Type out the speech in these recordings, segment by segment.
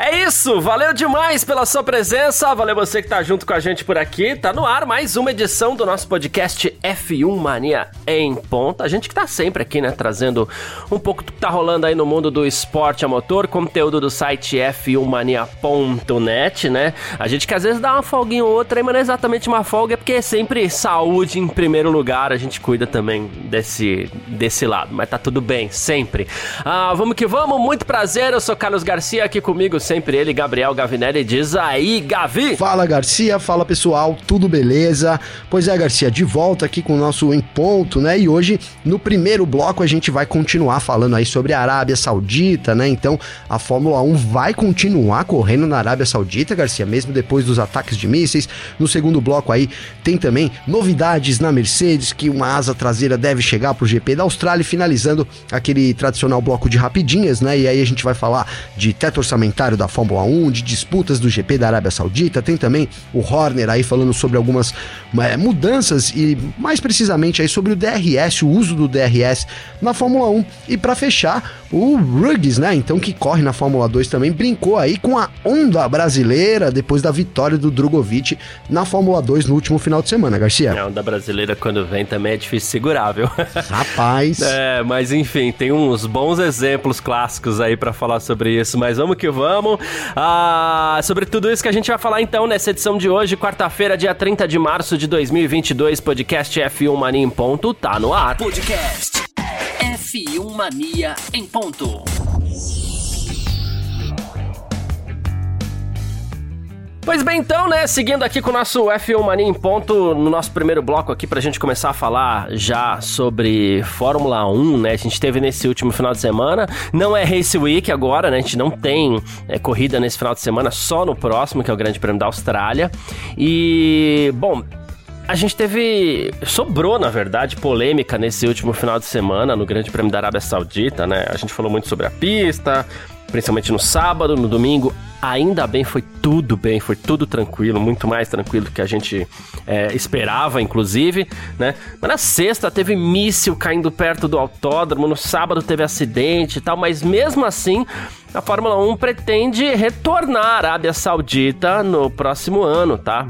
É isso, valeu demais pela sua presença, valeu você que tá junto com a gente por aqui. Tá no ar mais uma edição do nosso podcast F1 Mania em ponta. A gente que tá sempre aqui, né, trazendo um pouco do que tá rolando aí no mundo do esporte a motor, conteúdo do site f1mania.net, né? A gente que às vezes dá uma folguinha ou outra, mas não é exatamente uma folga, é porque é sempre saúde em primeiro lugar, a gente cuida também desse, desse lado, mas tá tudo bem, sempre. Ah, vamos que vamos, muito prazer, eu sou Carlos Garcia aqui comigo sempre ele, Gabriel Gavinelli, diz aí, Gavi! Fala Garcia, fala pessoal, tudo beleza? Pois é, Garcia, de volta aqui com o nosso Em Ponto, né? E hoje, no primeiro bloco, a gente vai continuar falando aí sobre a Arábia Saudita, né? Então, a Fórmula 1 vai continuar correndo na Arábia Saudita, Garcia, mesmo depois dos ataques de mísseis. No segundo bloco aí, tem também novidades na Mercedes, que uma asa traseira deve chegar pro GP da Austrália, finalizando aquele tradicional bloco de rapidinhas, né? E aí a gente vai falar de teto orçamentário da Fórmula 1, de disputas do GP da Arábia Saudita, tem também o Horner aí falando sobre algumas é, mudanças e mais precisamente aí sobre o DRS, o uso do DRS na Fórmula 1. E para fechar, o Ruggs, né, então que corre na Fórmula 2 também, brincou aí com a onda brasileira depois da vitória do Drogovic na Fórmula 2 no último final de semana, Garcia. A onda brasileira quando vem também é difícil segurar, viu? Rapaz. é, mas enfim, tem uns bons exemplos clássicos aí para falar sobre isso, mas vamos que vamos vamos. Ah, sobre tudo isso que a gente vai falar então nessa edição de hoje, quarta-feira, dia 30 de março de 2022, podcast F1 Mania em ponto, tá no ar. Podcast F1 Mania em ponto. Pois bem, então, né, seguindo aqui com o nosso F1 Mania em ponto, no nosso primeiro bloco aqui, pra gente começar a falar já sobre Fórmula 1, né, a gente teve nesse último final de semana, não é Race Week agora, né, a gente não tem é, corrida nesse final de semana, só no próximo, que é o Grande Prêmio da Austrália, e, bom, a gente teve. Sobrou, na verdade, polêmica nesse último final de semana no Grande Prêmio da Arábia Saudita, né? A gente falou muito sobre a pista, principalmente no sábado, no domingo. Ainda bem, foi tudo bem, foi tudo tranquilo, muito mais tranquilo do que a gente é, esperava, inclusive, né? Mas na sexta teve míssil caindo perto do autódromo, no sábado teve acidente e tal, mas mesmo assim a Fórmula 1 pretende retornar à Arábia Saudita no próximo ano, tá?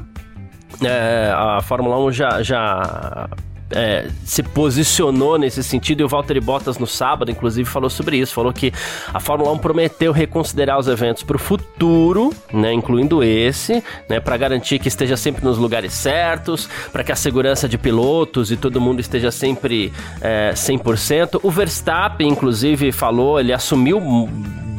É, a Fórmula 1 já, já é, se posicionou nesse sentido e o Valtteri Bottas no sábado, inclusive, falou sobre isso. Falou que a Fórmula 1 prometeu reconsiderar os eventos para o futuro, né, incluindo esse, né, para garantir que esteja sempre nos lugares certos, para que a segurança de pilotos e todo mundo esteja sempre é, 100%. O Verstappen, inclusive, falou, ele assumiu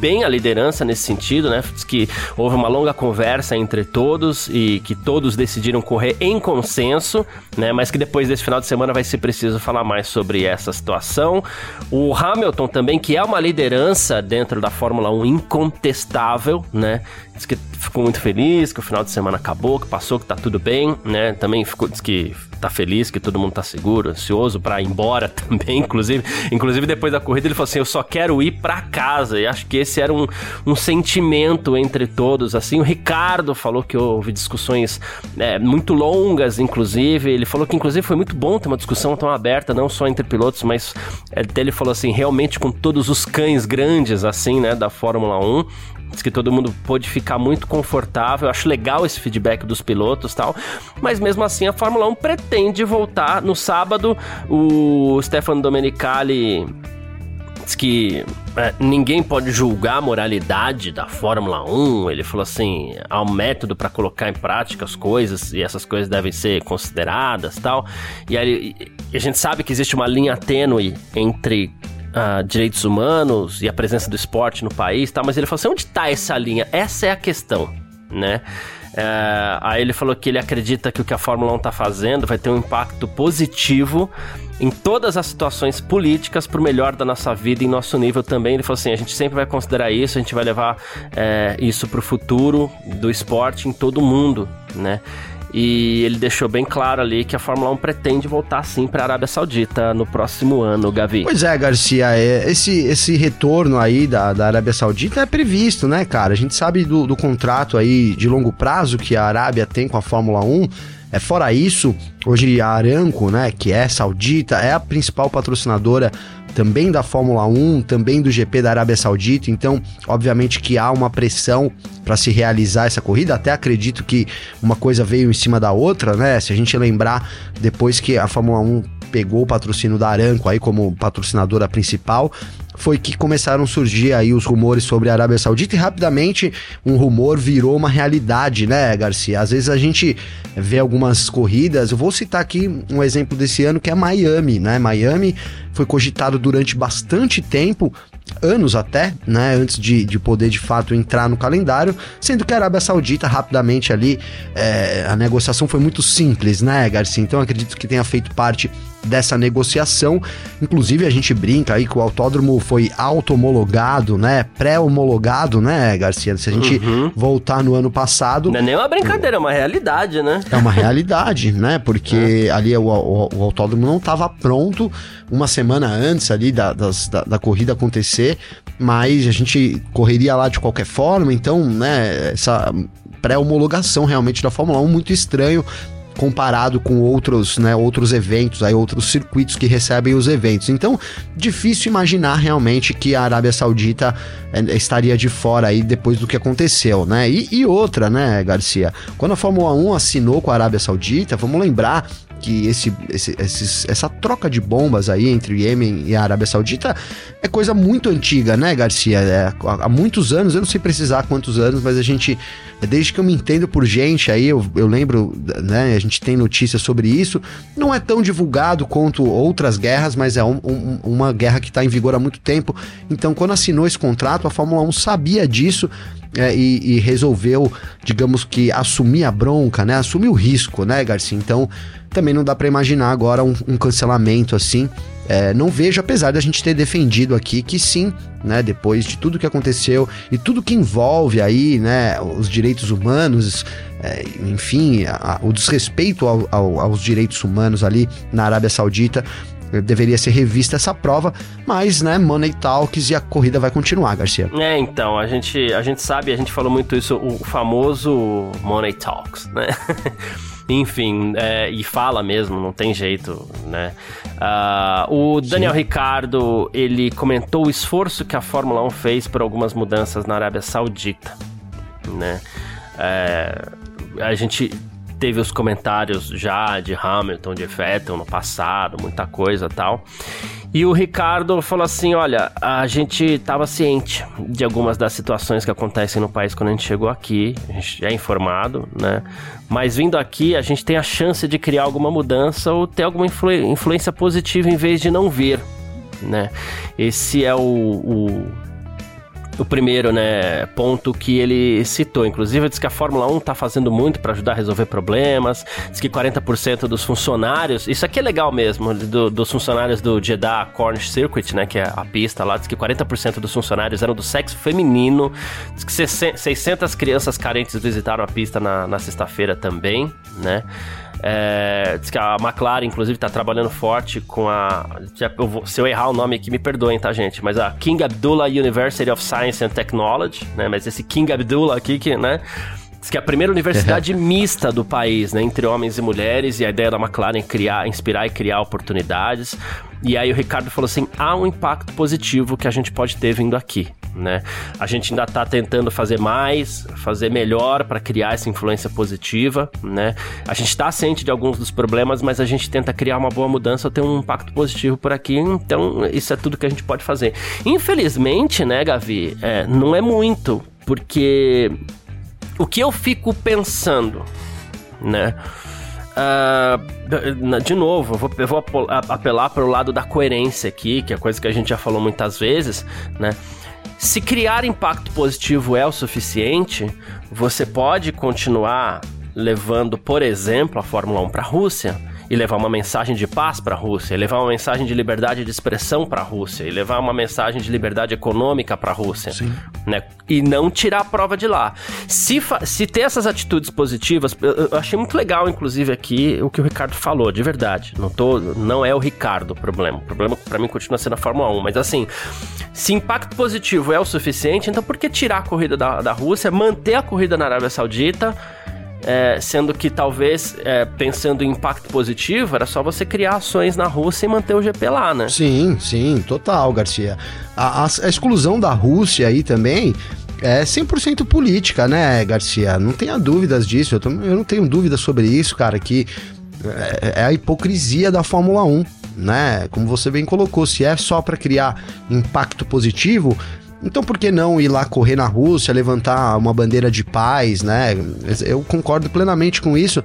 bem a liderança nesse sentido, né? Diz que houve uma longa conversa entre todos e que todos decidiram correr em consenso, né? Mas que depois desse final de semana vai ser preciso falar mais sobre essa situação. O Hamilton também, que é uma liderança dentro da Fórmula 1 incontestável, né? Diz que ficou muito feliz, que o final de semana acabou, que passou, que tá tudo bem, né? Também ficou, diz que tá feliz, que todo mundo tá seguro, ansioso para ir embora também, inclusive. Inclusive, depois da corrida, ele falou assim: Eu só quero ir para casa. E acho que esse era um, um sentimento entre todos. Assim, o Ricardo falou que houve discussões é, muito longas, inclusive. Ele falou que, inclusive, foi muito bom ter uma discussão tão aberta, não só entre pilotos, mas é, ele falou assim: realmente com todos os cães grandes, assim, né, da Fórmula 1. Diz que todo mundo pôde ficar muito confortável. Eu acho legal esse feedback dos pilotos tal. Mas mesmo assim, a Fórmula 1 pretende voltar no sábado. O Stefano Domenicali diz que é, ninguém pode julgar a moralidade da Fórmula 1. Ele falou assim: há um método para colocar em prática as coisas e essas coisas devem ser consideradas tal. E aí, a gente sabe que existe uma linha tênue entre Direitos humanos e a presença do esporte no país, tá? Mas ele falou assim, onde está essa linha? Essa é a questão, né? Uh, aí ele falou que ele acredita que o que a Fórmula 1 está fazendo vai ter um impacto positivo em todas as situações políticas para o melhor da nossa vida e nosso nível também. Ele falou assim: a gente sempre vai considerar isso, a gente vai levar é, isso para o futuro do esporte em todo o mundo, né? E ele deixou bem claro ali que a Fórmula 1 pretende voltar sim para a Arábia Saudita no próximo ano, Gavi. Pois é, Garcia, é, esse, esse retorno aí da, da Arábia Saudita é previsto, né, cara? A gente sabe do, do contrato aí de longo prazo que a Arábia tem com a Fórmula 1. É, fora isso, hoje a Aramco, né, que é saudita, é a principal patrocinadora também da Fórmula 1, também do GP da Arábia Saudita. Então, obviamente que há uma pressão para se realizar essa corrida. Até acredito que uma coisa veio em cima da outra, né? Se a gente lembrar depois que a Fórmula 1 pegou o patrocínio da Aramco aí como patrocinadora principal, foi que começaram a surgir aí os rumores sobre a Arábia Saudita e rapidamente um rumor virou uma realidade, né, Garcia? Às vezes a gente vê algumas corridas, eu vou citar aqui um exemplo desse ano que é Miami, né? Miami foi cogitado durante bastante tempo anos até, né, antes de, de poder de fato entrar no calendário, sendo que a Arábia Saudita rapidamente ali, é, a negociação foi muito simples, né, Garcia? Então acredito que tenha feito parte dessa negociação. Inclusive, a gente brinca aí que o autódromo foi auto-homologado, né? Pré-homologado, né, Garcia? Se a gente uhum. voltar no ano passado. Não é nem uma brincadeira, é uma realidade, né? É uma realidade, né? Porque é. ali o, o, o, autódromo não estava pronto uma semana antes ali da, das, da, da corrida acontecer, mas a gente correria lá de qualquer forma, então, né, essa pré-homologação realmente da Fórmula 1 muito estranho comparado com outros, né, outros eventos, aí outros circuitos que recebem os eventos. Então, difícil imaginar realmente que a Arábia Saudita é, estaria de fora aí depois do que aconteceu, né? E, e outra, né, Garcia? Quando a Fórmula 1 assinou com a Arábia Saudita, vamos lembrar que esse, esse, esses, essa troca de bombas aí entre o Iêmen e a Arábia Saudita é coisa muito antiga, né, Garcia? É, há, muitos anos, eu não sei precisar quantos anos, mas a gente, desde que eu me entendo por gente aí, eu, eu lembro, né, a gente tem notícias sobre isso, não é tão divulgado quanto outras guerras, mas é um, um, uma guerra que está em vigor há muito tempo. Então, quando assinou esse contrato, a Fórmula 1 sabia disso é, e, e, resolveu, digamos que, assumir a bronca, né? Assumir o risco, né, Garcia? Então, também não dá para imaginar agora um, um cancelamento assim. É, não vejo, apesar da gente ter defendido aqui que sim, né, depois de tudo que aconteceu e tudo que envolve aí, né, os direitos humanos, é, enfim, a, a, o desrespeito ao, ao, aos direitos humanos ali na Arábia Saudita, deveria ser revista essa prova, mas, né, Money Talks e a corrida vai continuar, Garcia. É, então, a gente, a gente sabe, a gente falou muito isso, o famoso Money Talks, né? Enfim, é, e fala mesmo, não tem jeito, né? Uh, o Daniel Sim. Ricardo, ele comentou o esforço que a Fórmula 1 fez por algumas mudanças na Arábia Saudita, né? É, a gente teve os comentários já de Hamilton, de Vettel no passado, muita coisa tal. E o Ricardo falou assim: olha, a gente estava ciente de algumas das situações que acontecem no país quando a gente chegou aqui, a gente é informado, né? Mas vindo aqui, a gente tem a chance de criar alguma mudança ou ter alguma influ influência positiva em vez de não ver, né? Esse é o, o o primeiro, né, ponto que ele citou. Inclusive, diz que a Fórmula 1 está fazendo muito para ajudar a resolver problemas. Diz que 40% dos funcionários, isso aqui é legal mesmo, do, dos funcionários do Jeddah Cornish Circuit, né, que é a pista lá, diz que 40% dos funcionários eram do sexo feminino. Diz que 600 crianças carentes visitaram a pista na, na sexta-feira também, né? É, diz que a McLaren, inclusive, está trabalhando forte com a. Eu vou, se eu errar o nome aqui, me perdoem, tá, gente? Mas a King Abdullah University of Science and Technology, né? Mas esse King Abdullah aqui, que, né? Diz que é a primeira universidade mista do país, né? Entre homens e mulheres, e a ideia da McLaren é criar, inspirar e criar oportunidades. E aí o Ricardo falou assim: há um impacto positivo que a gente pode ter vindo aqui. Né? A gente ainda está tentando fazer mais, fazer melhor para criar essa influência positiva, né? A gente está ciente de alguns dos problemas, mas a gente tenta criar uma boa mudança, ter um impacto positivo por aqui. Então, isso é tudo que a gente pode fazer. Infelizmente, né, Gavi, é, não é muito, porque o que eu fico pensando, né? Uh, de novo, vou, eu vou apelar para o lado da coerência aqui, que é coisa que a gente já falou muitas vezes, né? Se criar impacto positivo é o suficiente, você pode continuar levando, por exemplo, a Fórmula 1 para a Rússia e levar uma mensagem de paz para a Rússia, e levar uma mensagem de liberdade de expressão para a Rússia, e levar uma mensagem de liberdade econômica para a Rússia, Sim. né? E não tirar a prova de lá. Se, se ter essas atitudes positivas, eu, eu achei muito legal, inclusive aqui o que o Ricardo falou, de verdade. Não tô, não é o Ricardo o problema. O problema para mim continua sendo a Fórmula 1, mas assim, se impacto positivo é o suficiente, então por que tirar a corrida da, da Rússia, manter a corrida na Arábia Saudita? É, sendo que talvez, é, pensando em impacto positivo, era só você criar ações na Rússia e manter o GP lá, né? Sim, sim, total, Garcia. A, a, a exclusão da Rússia aí também é 100% política, né, Garcia? Não tenha dúvidas disso. Eu, tô, eu não tenho dúvida sobre isso, cara, que é, é a hipocrisia da Fórmula 1 né? Como você bem colocou, se é só para criar impacto positivo, então por que não ir lá correr na Rússia, levantar uma bandeira de paz, né? Eu concordo plenamente com isso,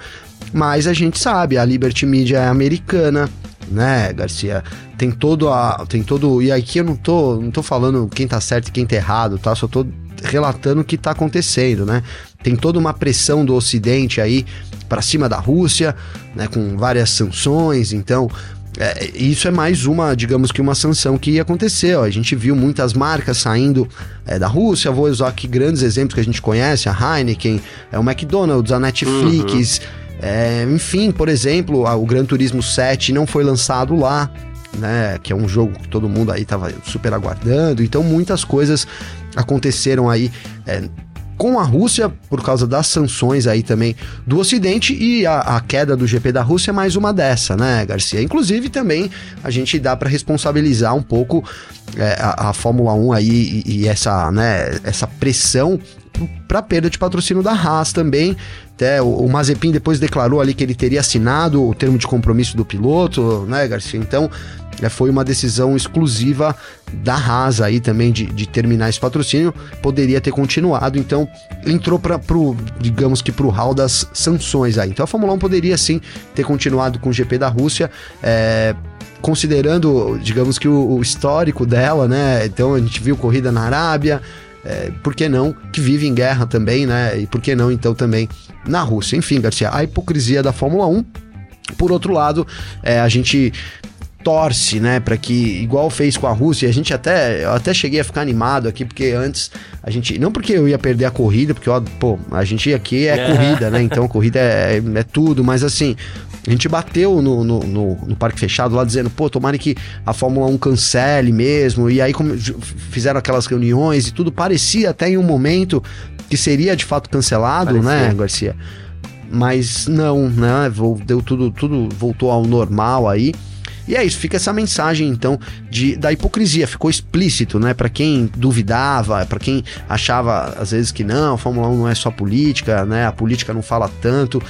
mas a gente sabe, a Liberty Media é americana, né, Garcia? Tem todo a tem todo e aqui eu não tô não tô falando quem tá certo e quem tá errado, tá? Só tô relatando o que tá acontecendo, né? Tem toda uma pressão do ocidente aí para cima da Rússia, né, com várias sanções, então é, isso é mais uma, digamos que uma sanção que aconteceu. A gente viu muitas marcas saindo é, da Rússia. Vou usar aqui grandes exemplos que a gente conhece: a Heineken, é, o McDonald's, a Netflix. Uhum. É, enfim, por exemplo, o Gran Turismo 7 não foi lançado lá. Né, que é um jogo que todo mundo aí tava super aguardando. Então muitas coisas aconteceram aí é, com a Rússia, por causa das sanções aí também do Ocidente, e a, a, queda do GP da Rússia é mais uma dessa, né, Garcia? Inclusive também a gente dá para responsabilizar um pouco é, a, a, Fórmula 1 aí e, e, essa, né, essa pressão para perda de patrocínio da Haas também. Até o, o Mazepin depois declarou ali que ele teria assinado o termo de compromisso do piloto, né, Garcia? Então, é, foi uma decisão exclusiva da Haas aí também de, de terminar esse patrocínio, poderia ter continuado, então entrou para pro, digamos que pro hall das sanções aí. Então a Fórmula 1 poderia sim ter continuado com o GP da Rússia, é, considerando, digamos que o, o, histórico dela, né? Então a gente viu corrida na Arábia, é, por que não, que vive em guerra também, né? E por que não então também na Rússia? Enfim, Garcia, a hipocrisia da Fórmula 1 por outro lado, é, a gente torce, né, para que igual fez com a Rússia, a gente até eu até cheguei a ficar animado aqui porque antes a gente não porque eu ia perder a corrida, porque ó, pô, a gente aqui é, é. corrida, né? Então corrida é, é, tudo, mas assim, a gente bateu no, no, no, no, parque fechado lá dizendo, pô, tomara que a Fórmula 1 cancele mesmo. E aí como fizeram aquelas reuniões e tudo parecia até em um momento que seria de fato cancelado, né, parecia. né, Garcia? Mas não, né? Deu tudo, tudo voltou ao normal aí. E é isso, fica essa mensagem então de, da hipocrisia, ficou explícito, né? Para quem duvidava, para quem achava às vezes que não, a Fórmula 1 não é só política, né? A política não fala tanto.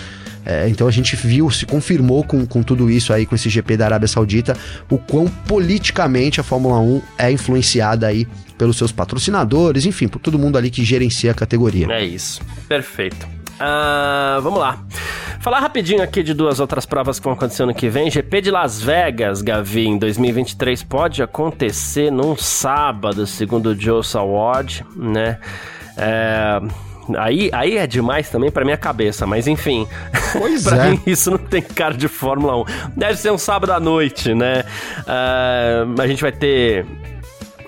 É, então a gente viu, se confirmou com, com tudo isso aí, com esse GP da Arábia Saudita, o quão politicamente a Fórmula 1 é influenciada aí pelos seus patrocinadores, enfim, por todo mundo ali que gerencia a categoria. É isso, perfeito. Uh, vamos lá. Falar rapidinho aqui de duas outras provas que vão acontecer ano que vem. GP de Las Vegas, Gavi, em 2023 pode acontecer num sábado, segundo o Joe Saward, né? É, aí, aí é demais também para minha cabeça, mas enfim. Pois pra é. mim isso não tem cara de Fórmula 1. Deve ser um sábado à noite, né? Uh, a gente vai ter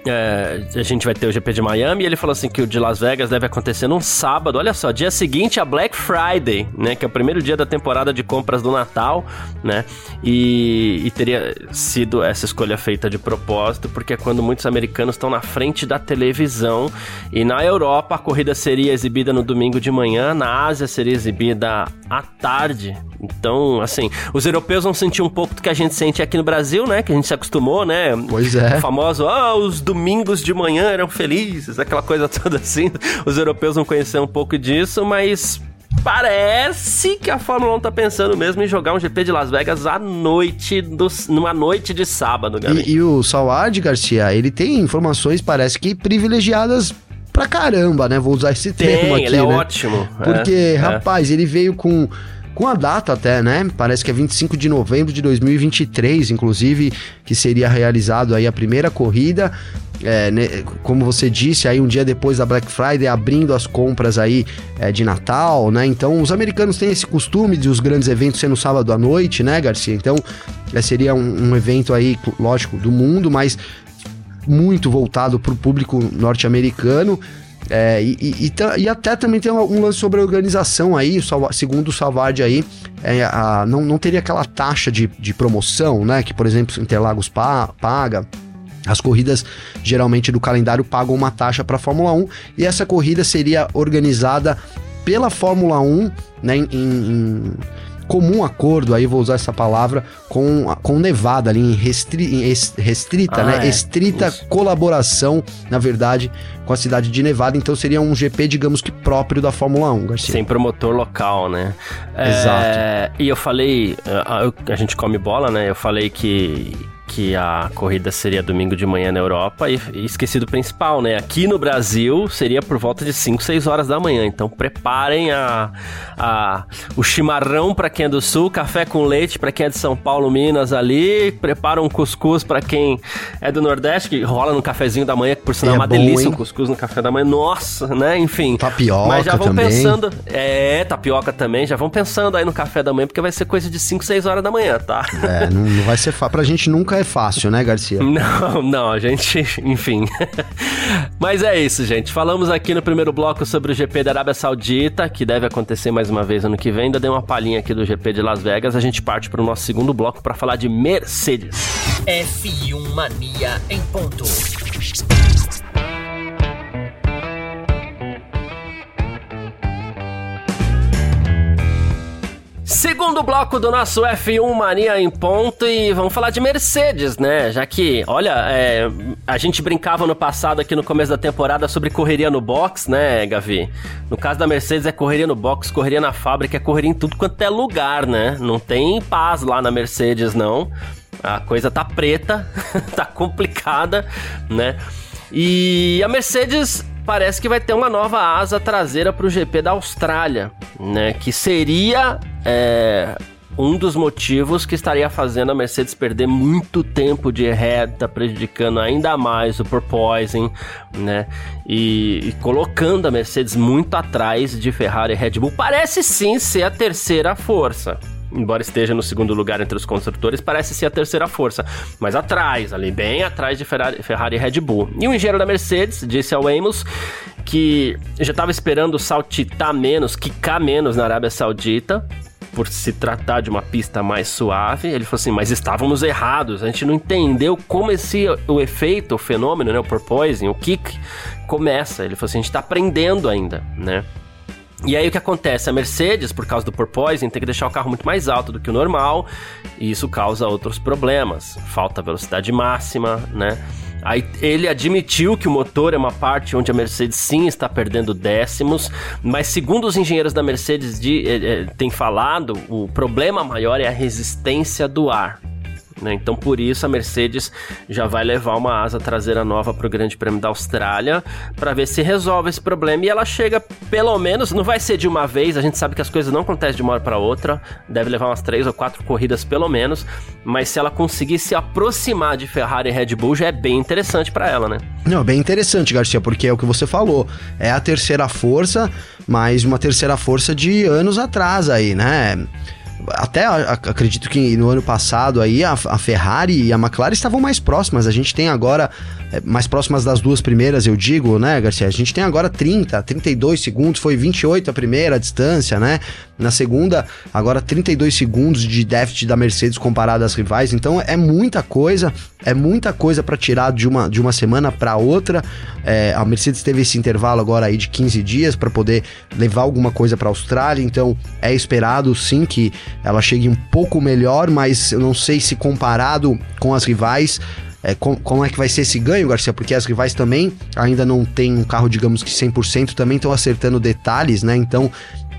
é, a gente vai ter o GP de Miami e ele falou assim que o de Las Vegas deve acontecer num sábado. Olha só, dia seguinte a Black Friday, né? Que é o primeiro dia da temporada de compras do Natal, né? E, e teria sido essa escolha feita de propósito, porque é quando muitos americanos estão na frente da televisão. E na Europa a corrida seria exibida no domingo de manhã, na Ásia seria exibida à tarde. Então, assim, os europeus vão sentir um pouco do que a gente sente aqui no Brasil, né? Que a gente se acostumou, né? Pois é. O famoso, ah, os domingos de manhã eram felizes, aquela coisa toda assim. Os europeus vão conhecer um pouco disso, mas parece que a Fórmula 1 tá pensando mesmo em jogar um GP de Las Vegas à noite, do, numa noite de sábado, galera. E, e o Salad Garcia, ele tem informações, parece que privilegiadas pra caramba, né? Vou usar esse tem, termo aqui, ele é né? ótimo. Porque, é, rapaz, é. ele veio com com a data até, né? Parece que é 25 de novembro de 2023, inclusive, que seria realizado aí a primeira corrida. É, né, como você disse, aí um dia depois da Black Friday, abrindo as compras aí é, de Natal, né? Então, os americanos têm esse costume de os grandes eventos ser no sábado à noite, né, Garcia? Então, é, seria um, um evento aí, lógico, do mundo, mas muito voltado para o público norte-americano. É, e, e, e, até também tem um lance sobre a organização aí, segundo o Salvard aí, é, a, não, não teria aquela taxa de, de promoção, né? Que, por exemplo, Interlagos pa, paga. As corridas geralmente do calendário pagam uma taxa para a Fórmula 1 e essa corrida seria organizada pela Fórmula 1 né, em, em comum acordo, aí vou usar essa palavra, com, com Nevada ali, em restri, restrita, né? ah, né? É. Estrita Isso. colaboração, na verdade, com a cidade de Nevada. Então seria um GP, digamos que próprio da Fórmula 1, Garcia. Sem promotor local, né? Exato. É, e eu falei, a, a gente come bola, né? Eu falei que que a corrida seria domingo de manhã na Europa e, e esqueci do principal, né? Aqui no Brasil seria por volta de 5, 6 horas da manhã. Então preparem a, a o chimarrão para quem é do Sul, café com leite para quem é de São Paulo, Minas ali, prepara um cuscuz para quem é do Nordeste, que rola no cafezinho da manhã, que por sinal é, é uma bom, delícia hein? um cuscuz no café da manhã. Nossa, né? Enfim. Tapioca Mas já vão também. pensando, é, tapioca também, já vão pensando aí no café da manhã, porque vai ser coisa de 5, 6 horas da manhã, tá? É, não, não vai ser fácil. Pra gente nunca é fácil, né, Garcia? Não, não, a gente, enfim. Mas é isso, gente. Falamos aqui no primeiro bloco sobre o GP da Arábia Saudita, que deve acontecer mais uma vez ano que vem. Ainda dei uma palhinha aqui do GP de Las Vegas. A gente parte para o nosso segundo bloco para falar de Mercedes. F1 Mania em ponto. Segundo bloco do nosso F1 Mania em ponto e vamos falar de Mercedes, né? Já que, olha, é, a gente brincava no passado aqui no começo da temporada sobre correria no box, né, Gavi? No caso da Mercedes é correria no box, correria na fábrica, é correria em tudo quanto é lugar, né? Não tem paz lá na Mercedes, não. A coisa tá preta, tá complicada, né? E a Mercedes parece que vai ter uma nova asa traseira para o GP da Austrália, né? Que seria é, um dos motivos que estaria fazendo a Mercedes perder muito tempo de reta, prejudicando ainda mais o porpoising, né? E, e, colocando a Mercedes muito atrás de Ferrari e Red Bull. Parece sim ser a terceira força embora esteja no segundo lugar entre os construtores, parece ser a terceira força. Mas atrás, ali, bem atrás de Ferrari, Ferrari e Red Bull. E o engenheiro da Mercedes disse ao Amos que já estava esperando saltitar menos, quicar menos na Arábia Saudita, por se tratar de uma pista mais suave. Ele falou assim, mas estávamos errados, a gente não entendeu como esse o efeito, o fenômeno, né, o porpoising, o kick começa. Ele falou assim, a gente está aprendendo ainda, né? E aí o que acontece? A Mercedes, por causa do porpoising, tem que deixar o carro muito mais alto do que o normal, e isso causa outros problemas. Falta velocidade máxima, né? Aí ele admitiu que o motor é uma parte onde a Mercedes sim está perdendo décimos, mas segundo os engenheiros da Mercedes de, eh, eh, falado, o problema maior é a resistência do ar. Né? Então, por isso, a Mercedes já vai levar uma asa traseira nova para o Grande Prêmio da Austrália para ver se resolve esse problema. E ela chega, pelo menos, não vai ser de uma vez, a gente sabe que as coisas não acontecem de uma hora para outra, deve levar umas três ou quatro corridas pelo menos, mas se ela conseguir se aproximar de Ferrari e Red Bull, já é bem interessante para ela, né? Não, bem interessante, Garcia, porque é o que você falou, é a terceira força, mas uma terceira força de anos atrás aí, né? Até acredito que no ano passado aí a, a, Ferrari e a McLaren estavam mais próximas. A gente tem agora, mais próximas das duas primeiras, eu digo, né, Garcia? A gente tem agora 30, 32 segundos, foi 28 a primeira distância, né? Na segunda, agora 32 segundos de déficit da Mercedes comparado às rivais. Então é muita coisa, é muita coisa para tirar de uma, de uma semana para outra. É, a Mercedes teve esse intervalo agora aí de 15 dias para poder levar alguma coisa para a Austrália. Então é esperado sim que ela chegue um pouco melhor, mas eu não sei se comparado com as rivais. É, com, como é que vai ser esse ganho, Garcia? Porque as rivais também ainda não tem um carro, digamos que 100%, também estão acertando detalhes, né? Então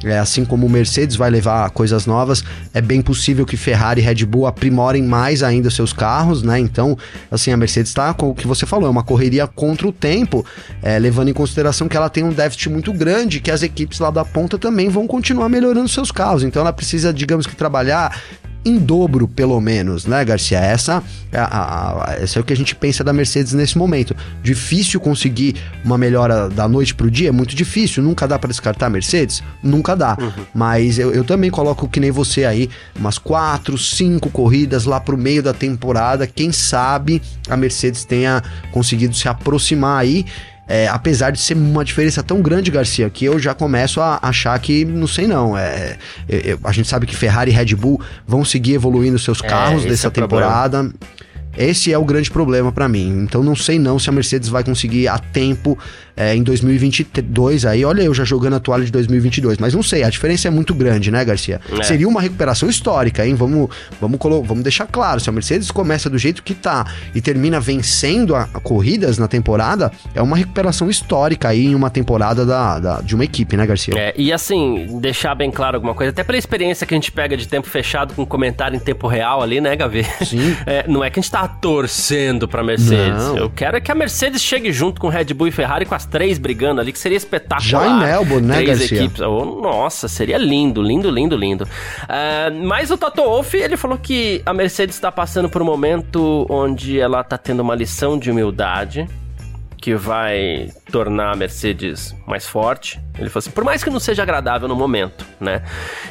é, assim como o Mercedes vai levar coisas novas, é bem possível que Ferrari e Red Bull aprimorem mais ainda seus carros, né? Então, assim, a Mercedes está com o que você falou, é uma correria contra o tempo, é, levando em consideração que ela tem um déficit muito grande, que as equipes lá da ponta também vão continuar melhorando seus carros. Então, ela precisa, digamos que, trabalhar em dobro, pelo menos, né, Garcia? Essa é, a, a, essa é o que a gente pensa da Mercedes nesse momento. Difícil conseguir uma melhora da noite pro dia, é muito difícil. Nunca dá para descartar a Mercedes? Nunca dá. Uhum. Mas eu, eu também coloco que nem você aí, umas quatro, cinco corridas lá pro meio da temporada. Quem sabe a Mercedes tenha conseguido se aproximar aí é, apesar de ser uma diferença tão grande, Garcia, que eu já começo a achar que não sei não. É, é, é a gente sabe que Ferrari e Red Bull vão seguir evoluindo seus é, carros dessa temporada. Problema. Esse é o grande problema para mim. Então não sei não se a Mercedes vai conseguir a tempo é, em 2022 aí. Olha eu já jogando a toalha de 2022, mas não sei, a diferença é muito grande, né, Garcia? É. Seria uma recuperação histórica, hein? Vamos, vamos, vamos deixar claro, se a Mercedes começa do jeito que tá e termina vencendo a, a corridas na temporada, é uma recuperação histórica aí em uma temporada da, da, de uma equipe, né, Garcia? É, e assim, deixar bem claro alguma coisa, até pela experiência que a gente pega de tempo fechado com comentário em tempo real ali, né, Gavi? Sim. É, não é que a gente tá torcendo pra Mercedes. Não. Eu quero é que a Mercedes chegue junto com Red Bull e Ferrari com as três brigando ali, que seria espetacular. Já em Melbourne, né, três Garcia? equipes. Oh, nossa, seria lindo, lindo, lindo, lindo. Uh, mas o Toto Wolff, ele falou que a Mercedes está passando por um momento onde ela está tendo uma lição de humildade que vai tornar a Mercedes mais forte. Ele falou assim, por mais que não seja agradável no momento, né?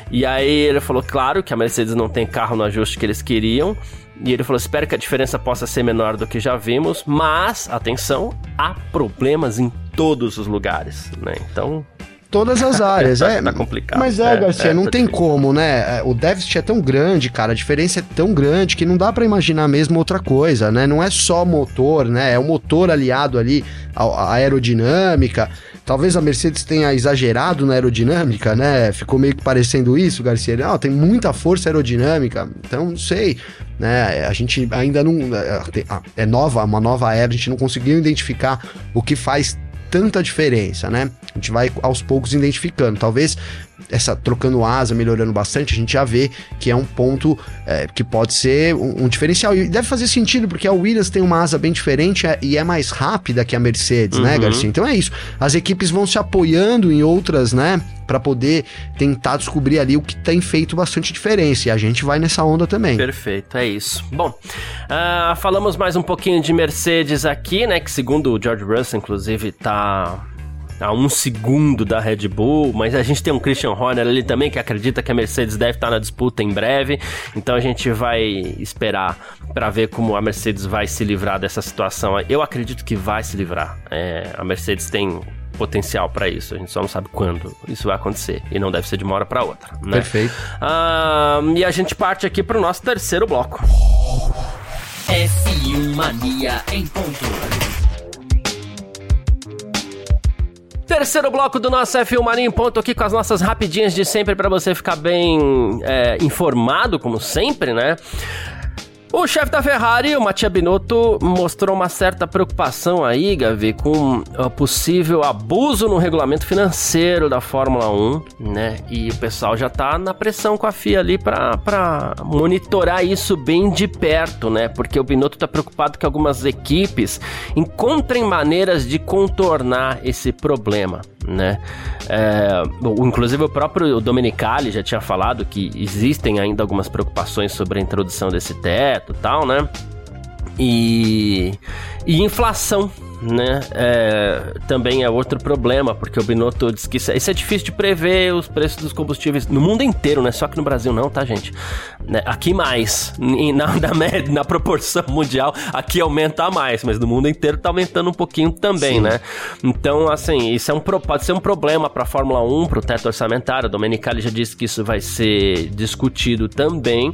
E aí ele falou, claro, que a Mercedes não tem carro no ajuste que eles queriam, e ele falou: espero que a diferença possa ser menor do que já vimos, mas, atenção, há problemas em todos os lugares, né? Então. Todas as áreas, é. tá complicado. Mas é, é Garcia, é, não tá tem difícil. como, né? É, o déficit é tão grande, cara, a diferença é tão grande que não dá para imaginar mesmo outra coisa, né? Não é só motor, né? É o motor aliado ali à aerodinâmica. Talvez a Mercedes tenha exagerado na aerodinâmica, né? Ficou meio que parecendo isso, Garcia. Não, tem muita força aerodinâmica, então não sei. Né? A gente ainda não. É, é nova, uma nova era, a gente não conseguiu identificar o que faz tanta diferença, né? A gente vai aos poucos identificando. Talvez essa trocando asa, melhorando bastante, a gente já vê que é um ponto é, que pode ser um, um, diferencial. E deve fazer sentido, porque a Williams tem uma asa bem diferente é, e é mais rápida que a Mercedes, né, uhum. né, Garcia? Então é isso. As equipes vão se apoiando em outras, né? para poder tentar descobrir ali o que tem feito bastante diferença. E a gente vai nessa onda também. Perfeito, é isso. Bom, uh, falamos mais um pouquinho de Mercedes aqui, né? Que segundo o George Russell, inclusive, tá a um segundo da Red Bull, mas a gente tem um Christian Horner ali também que acredita que a Mercedes deve estar na disputa em breve, então a gente vai esperar para ver como a Mercedes vai se livrar dessa situação. Eu acredito que vai se livrar. É, a Mercedes tem potencial para isso. A gente só não sabe quando isso vai acontecer. E não deve ser de uma hora para outra. Né? Perfeito. Ah, e a gente parte aqui para o nosso terceiro bloco. F1 Mania em ponto. Terceiro bloco do nosso F1 Marinho ponto aqui com as nossas rapidinhas de sempre para você ficar bem é, informado, como sempre, né? O chefe da Ferrari, o Mattia Binotto, mostrou uma certa preocupação aí, Gavi, com o possível abuso no regulamento financeiro da Fórmula 1, né? E o pessoal já tá na pressão com a FIA ali para monitorar isso bem de perto, né? Porque o Binotto tá preocupado que algumas equipes encontrem maneiras de contornar esse problema, né? É, inclusive o próprio Domenicali já tinha falado que existem ainda algumas preocupações sobre a introdução desse teto e tal, né? E, e inflação, né? É, também é outro problema, porque o Binotto diz que isso, é, isso, é difícil de prever os preços dos combustíveis no mundo inteiro, não é só que no Brasil não, tá, gente? Né? Aqui mais, na, na, média, na proporção mundial, aqui aumenta mais, mas no mundo inteiro tá aumentando um pouquinho também, Sim. né? Então, assim, isso é um, pode ser um problema para a Fórmula 1, para o teto orçamentário. O Domenicali já disse que isso vai ser discutido também.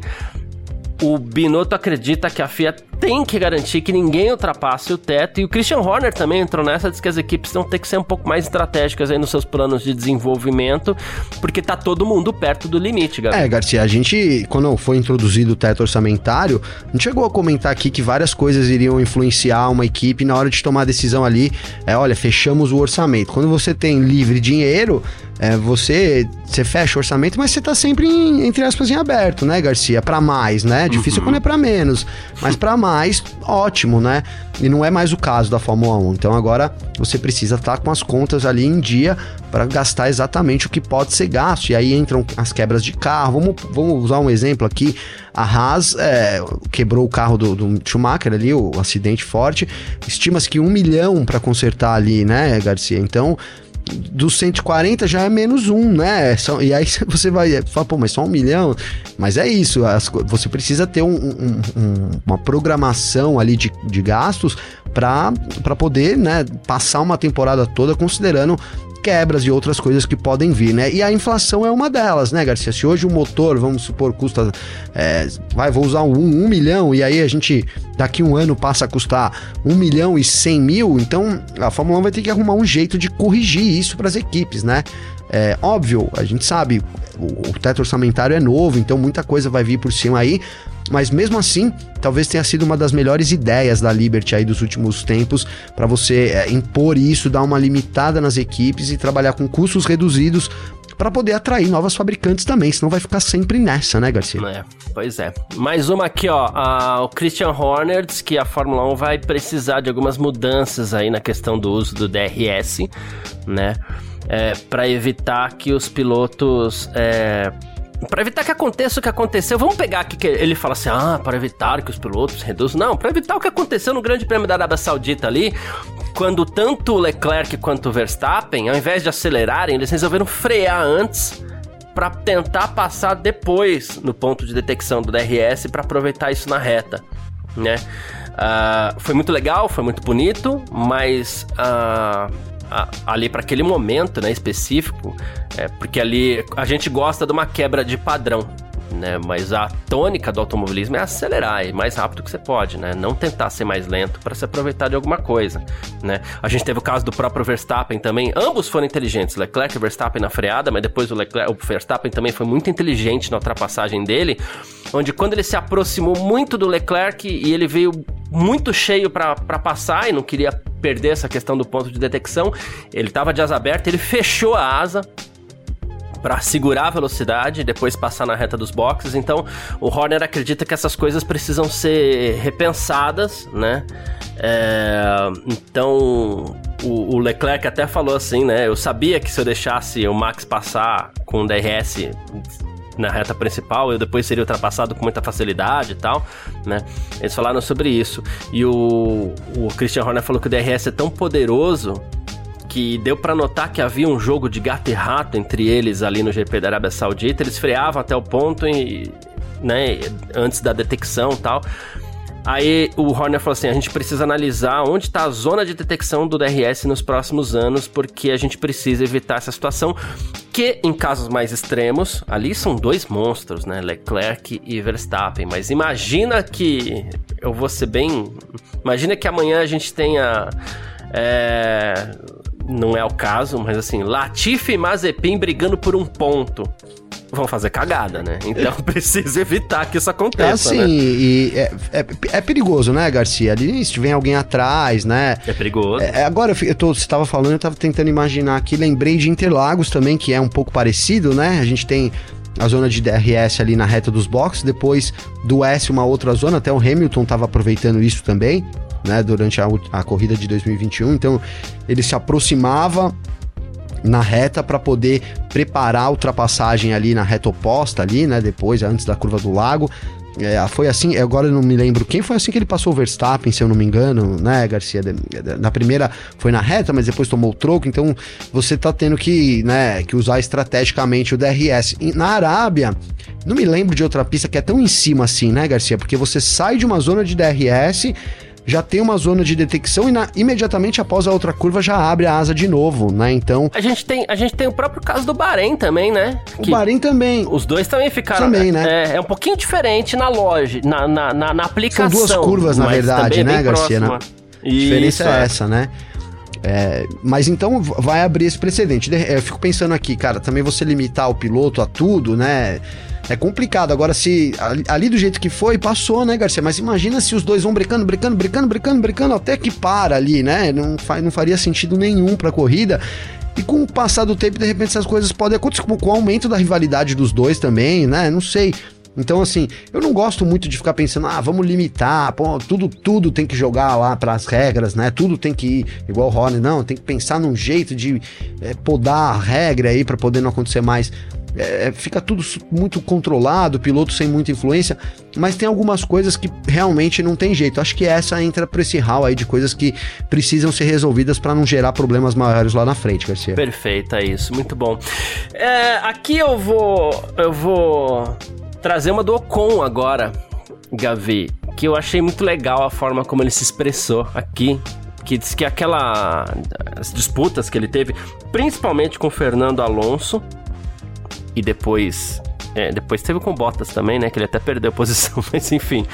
O Binotto acredita que a FIA tem que garantir que ninguém ultrapasse o teto. E o Christian Horner também entrou nessa, diz que as equipes vão ter que ser um pouco mais estratégicas aí nos seus planos de desenvolvimento, porque tá todo mundo perto do limite, galera. É, Garcia, a gente, quando foi introduzido o teto orçamentário, a gente chegou a comentar aqui que várias coisas iriam influenciar uma equipe na hora de tomar a decisão ali. É, olha, fechamos o orçamento. Quando você tem livre dinheiro, é, você, você fecha o orçamento, mas você tá sempre, em, entre aspas, em aberto, né, Garcia? Para mais, né? Difícil uhum. quando é para menos, mas para mais, ótimo, né? E não é mais o caso da Fórmula 1. Então agora você precisa estar tá com as contas ali em dia para gastar exatamente o que pode ser gasto. E aí entram as quebras de carro. Vamos, vamos usar um exemplo aqui. A Haas é, quebrou o carro do, do, Schumacher ali, o acidente forte. Estima-se que um milhão para consertar ali, né, Garcia? Então dos 140 já é menos um, né? E aí você vai falar, pô, mas só um milhão? Mas é isso, as, você precisa ter um, um, um, uma programação ali de, de gastos para poder né, passar uma temporada toda considerando quebras e outras coisas que podem vir, né? E a inflação é uma delas, né, Garcia? Se hoje o motor, vamos supor, custa. É, vai, vou usar um, um milhão, e aí a gente daqui um ano passa a custar um milhão e cem mil, então a Fórmula 1 vai ter que arrumar um jeito de corrigir isso para as equipes, né? É óbvio, a gente sabe, o, o teto orçamentário é novo, então muita coisa vai vir por cima aí, mas mesmo assim, talvez tenha sido uma das melhores ideias da Liberty aí dos últimos tempos para você é, impor isso, dar uma limitada nas equipes e trabalhar com custos reduzidos para poder atrair novas fabricantes também, senão vai ficar sempre nessa, né, Garcia? É, pois é. Mais uma aqui, ó, a, o Christian Horner diz que a Fórmula 1 vai precisar de algumas mudanças aí na questão do uso do DRS, né? É, para evitar que os pilotos é, para evitar que aconteça o que aconteceu, vamos pegar aqui que ele fala assim: ah, para evitar que os pilotos reduzam. Não, para evitar o que aconteceu no Grande Prêmio da Arábia Saudita ali, quando tanto o Leclerc quanto o Verstappen, ao invés de acelerarem, eles resolveram frear antes para tentar passar depois no ponto de detecção do DRS para aproveitar isso na reta, né? Uh, foi muito legal, foi muito bonito, mas uh, ali para aquele momento, né, específico, é, porque ali a gente gosta de uma quebra de padrão, né? Mas a tônica do automobilismo é acelerar, e mais rápido que você pode, né? Não tentar ser mais lento para se aproveitar de alguma coisa, né? A gente teve o caso do próprio Verstappen também. Ambos foram inteligentes, Leclerc e Verstappen na freada, mas depois o, Leclerc, o Verstappen também foi muito inteligente na ultrapassagem dele, onde quando ele se aproximou muito do Leclerc e ele veio muito cheio para passar e não queria perder essa questão do ponto de detecção. Ele estava de asa aberta, ele fechou a asa para segurar a velocidade e depois passar na reta dos boxes. Então, o Horner acredita que essas coisas precisam ser repensadas, né? É, então, o, o, Leclerc até falou assim, né? Eu sabia que se eu deixasse o Max passar com o DRS na reta principal, eu depois seria ultrapassado com muita facilidade e tal, né? Eles falaram sobre isso. E o, o Christian Horner falou que o DRS é tão poderoso que deu para notar que havia um jogo de gato e rato entre eles ali no GP da Arábia Saudita. Eles freavam até o ponto e, né, antes da detecção e tal. Aí o Horner falou assim: a gente precisa analisar onde está a zona de detecção do DRS nos próximos anos, porque a gente precisa evitar essa situação. Que em casos mais extremos, ali são dois monstros, né? Leclerc e Verstappen. Mas imagina que. Eu vou ser bem. Imagina que amanhã a gente tenha. É, não é o caso, mas assim, Latifi e Mazepin brigando por um ponto vão fazer cagada, né? Então precisa evitar que isso aconteça. É assim, né? e é, é, é, perigoso, né, Garcia? Ali, se vem alguém atrás, né? É perigoso. É, é agora, eu, eu tô, você estava falando, eu estava tentando imaginar aqui, lembrei de Interlagos também, que é um pouco parecido, né? A gente tem a zona de DRS ali na reta dos boxes, depois do S uma outra zona, até o Hamilton estava aproveitando isso também, né, durante a, a corrida de 2021, então ele se aproximava na reta para poder preparar a ultrapassagem ali na reta oposta ali, né? Depois, antes da curva do lago. É, foi assim, agora eu não me lembro quem foi assim que ele passou o Verstappen, se eu não me engano, né, Garcia? Na primeira foi na reta, mas depois tomou o troco, então você tá tendo que, né, que usar estrategicamente o DRS. Na Arábia, não me lembro de outra pista que é tão em cima assim, né, Garcia? Porque você sai de uma zona de DRS já tem uma zona de detecção e na, imediatamente após a outra curva já abre a asa de novo, né? Então. A gente tem, a gente tem o próprio caso do Bahrein também, né? Que o Bahrein também. Os dois também ficaram. Também, né? É, é um pouquinho diferente na loja, na, na, na, na aplicação. São duas curvas, na verdade, né, Garcia? Né? A diferença é, é essa, né? É, mas então vai abrir esse precedente. Eu fico pensando aqui, cara, também você limitar o piloto a tudo, né? É complicado. Agora, se ali do jeito que foi, passou, né, Garcia? Mas imagina se os dois vão brecando, brecando, brecando, brecando, brecando, até que para ali, né? Não, fa não faria sentido nenhum pra corrida. E com o passar do tempo, de repente, essas coisas podem acontecer com o aumento da rivalidade dos dois também, né? Não sei. Então, assim, eu não gosto muito de ficar pensando, ah, vamos limitar, pô, tudo, tudo tem que jogar lá para as regras, né? Tudo tem que ir igual o Rony, não, tem que pensar num jeito de é, podar a regra aí para poder não acontecer mais. É, fica tudo muito controlado, piloto sem muita influência, mas tem algumas coisas que realmente não tem jeito. Acho que essa entra para esse hall aí de coisas que precisam ser resolvidas para não gerar problemas maiores lá na frente, Garcia. Perfeito, é isso, muito bom. É, aqui eu vou, eu vou trazer uma do Ocon agora, Gavi, que eu achei muito legal a forma como ele se expressou aqui. Que disse que aquela. As disputas que ele teve, principalmente com Fernando Alonso, e depois. É, depois teve com Bottas também, né? Que ele até perdeu a posição, mas enfim.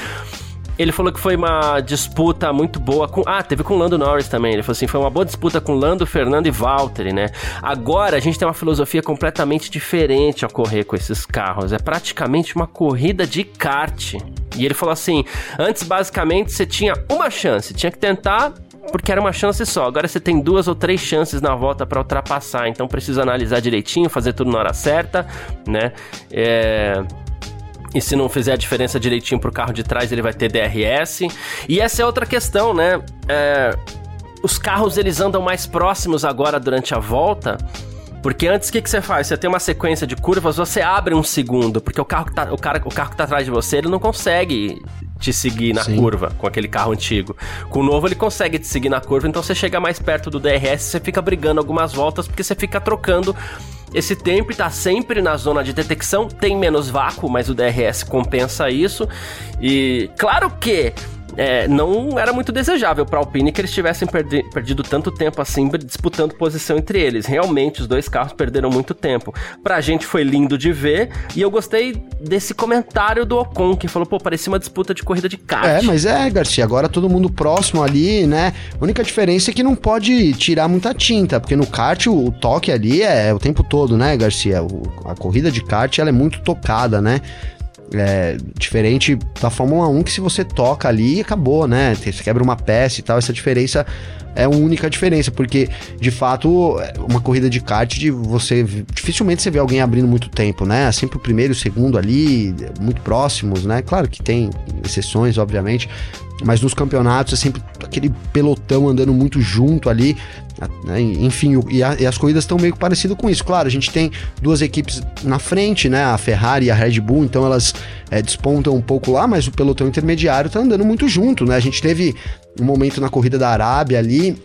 Ele falou que foi uma disputa muito boa com. Ah, teve com Lando Norris também. Ele falou assim: foi uma boa disputa com Lando, Fernando e Valtteri, né? Agora a gente tem uma filosofia completamente diferente a correr com esses carros. É praticamente uma corrida de kart. E ele falou assim: antes basicamente você tinha uma chance, tinha que tentar porque era uma chance só. Agora você tem duas ou três chances na volta para ultrapassar, então precisa analisar direitinho, fazer tudo na hora certa, né? É... E se não fizer a diferença direitinho pro carro de trás, ele vai ter DRS. E essa é outra questão, né? É, os carros eles andam mais próximos agora durante a volta. Porque antes o que, que você faz? Você tem uma sequência de curvas, você abre um segundo, porque o carro que tá, o cara, o carro que tá atrás de você, ele não consegue te seguir na Sim. curva com aquele carro antigo. Com o novo ele consegue te seguir na curva, então você chega mais perto do DRS, você fica brigando algumas voltas porque você fica trocando esse tempo está sempre na zona de detecção, tem menos vácuo, mas o DRS compensa isso. E claro que é, não era muito desejável para Alpine que eles tivessem perdi perdido tanto tempo assim disputando posição entre eles. Realmente, os dois carros perderam muito tempo. Para a gente foi lindo de ver e eu gostei desse comentário do Ocon que falou: pô, parecia uma disputa de corrida de kart. É, mas é, Garcia, agora todo mundo próximo ali, né? A única diferença é que não pode tirar muita tinta, porque no kart o, o toque ali é o tempo todo, né, Garcia? O, a corrida de kart ela é muito tocada, né? É, diferente da Fórmula 1, que se você toca ali, acabou, né? Você quebra uma peça e tal. Essa diferença é a única diferença, porque de fato, uma corrida de kart, de você dificilmente você vê alguém abrindo muito tempo, né? É sempre o primeiro e o segundo ali, muito próximos, né? Claro que tem exceções, obviamente, mas nos campeonatos é sempre aquele pelotão andando muito junto ali. Né? Enfim, e, a, e, as corridas estão meio parecido com isso. Claro, a gente tem duas equipes na frente, né? A Ferrari e a Red Bull, então elas é, despontam um pouco lá, mas o pelotão intermediário está andando muito junto, né? A gente teve um momento na corrida da Arábia ali,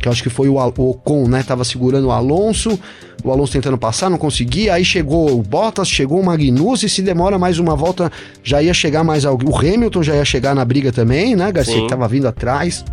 que eu acho que foi o, o Ocon, né? Tava segurando o Alonso, o Alonso tentando passar, não conseguia, aí chegou o Bottas, chegou o Magnussen, se demora mais uma volta, já ia chegar mais alguém. O Hamilton já ia chegar na briga também, né, Garcia, Sim. que tava vindo atrás.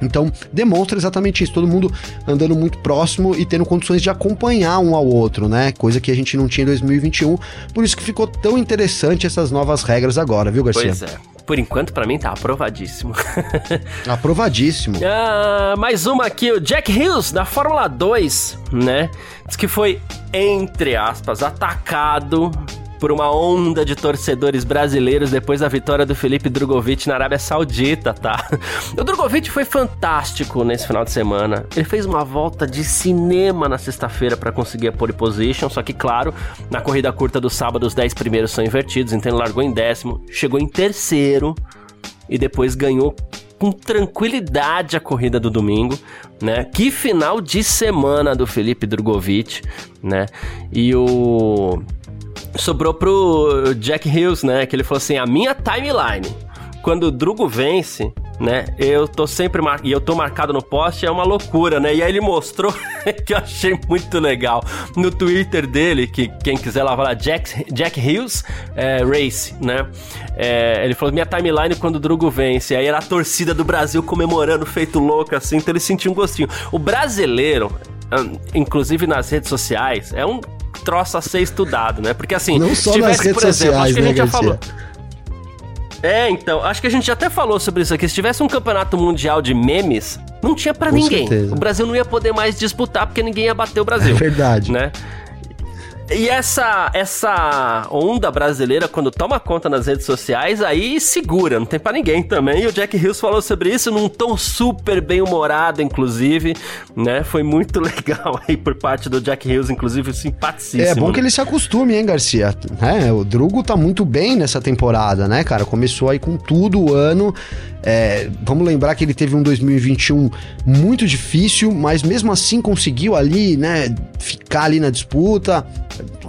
Então, demonstra exatamente isso, todo mundo andando muito próximo e tendo condições de acompanhar um ao outro, né? Coisa que a gente não tinha em 2021. Por isso que ficou tão interessante essas novas regras agora, viu, Garcia? Pois é. Por enquanto, para mim, tá aprovadíssimo. aprovadíssimo. Ah, mais uma aqui, o Jack Hughes, da Fórmula 2, né? Diz que foi, entre aspas, atacado por uma onda de torcedores brasileiros depois da vitória do Felipe Drogovic na Arábia Saudita, tá? O Drogovic foi fantástico nesse final de semana. Ele fez uma volta de cinema na sexta-feira para conseguir a pole position, só que, claro, na corrida curta do sábado, os 10 primeiros são invertidos, então ele largou em décimo, chegou em terceiro e depois ganhou com tranquilidade a corrida do domingo, né? Que final de semana do Felipe Drogovic, né? E o sobrou pro Jack Hills, né? Que ele falou assim: a minha timeline. Quando o Drugo vence, né? Eu tô sempre mar... e eu tô marcado no post, é uma loucura, né? E aí ele mostrou que eu achei muito legal no Twitter dele, que quem quiser lá vai lá, Jack, Jack Hills é, Race, né? É, ele falou: minha timeline quando o Drugo vence. Aí era a torcida do Brasil comemorando, feito louco, assim, então ele sentiu um gostinho. O brasileiro, inclusive nas redes sociais, é um troço a ser estudado, né? Porque assim, não só tivesse, nas redes por exemplo, sociais, acho que a gente né, já falou. É, então, acho que a gente até falou sobre isso aqui. Se tivesse um campeonato mundial de memes, não tinha para ninguém. Certeza. O Brasil não ia poder mais disputar porque ninguém ia bater o Brasil. É verdade. Né? E essa, essa onda brasileira, quando toma conta nas redes sociais, aí segura, não tem para ninguém também. E o Jack Hills falou sobre isso num tom super bem humorado, inclusive, né? Foi muito legal aí por parte do Jack Hills, inclusive simpaticíssimo. É bom que ele se acostume, hein, Garcia? É, o Drugo tá muito bem nessa temporada, né, cara? Começou aí com tudo o ano. É, vamos lembrar que ele teve um 2021 muito difícil, mas mesmo assim conseguiu ali, né, ficar ali na disputa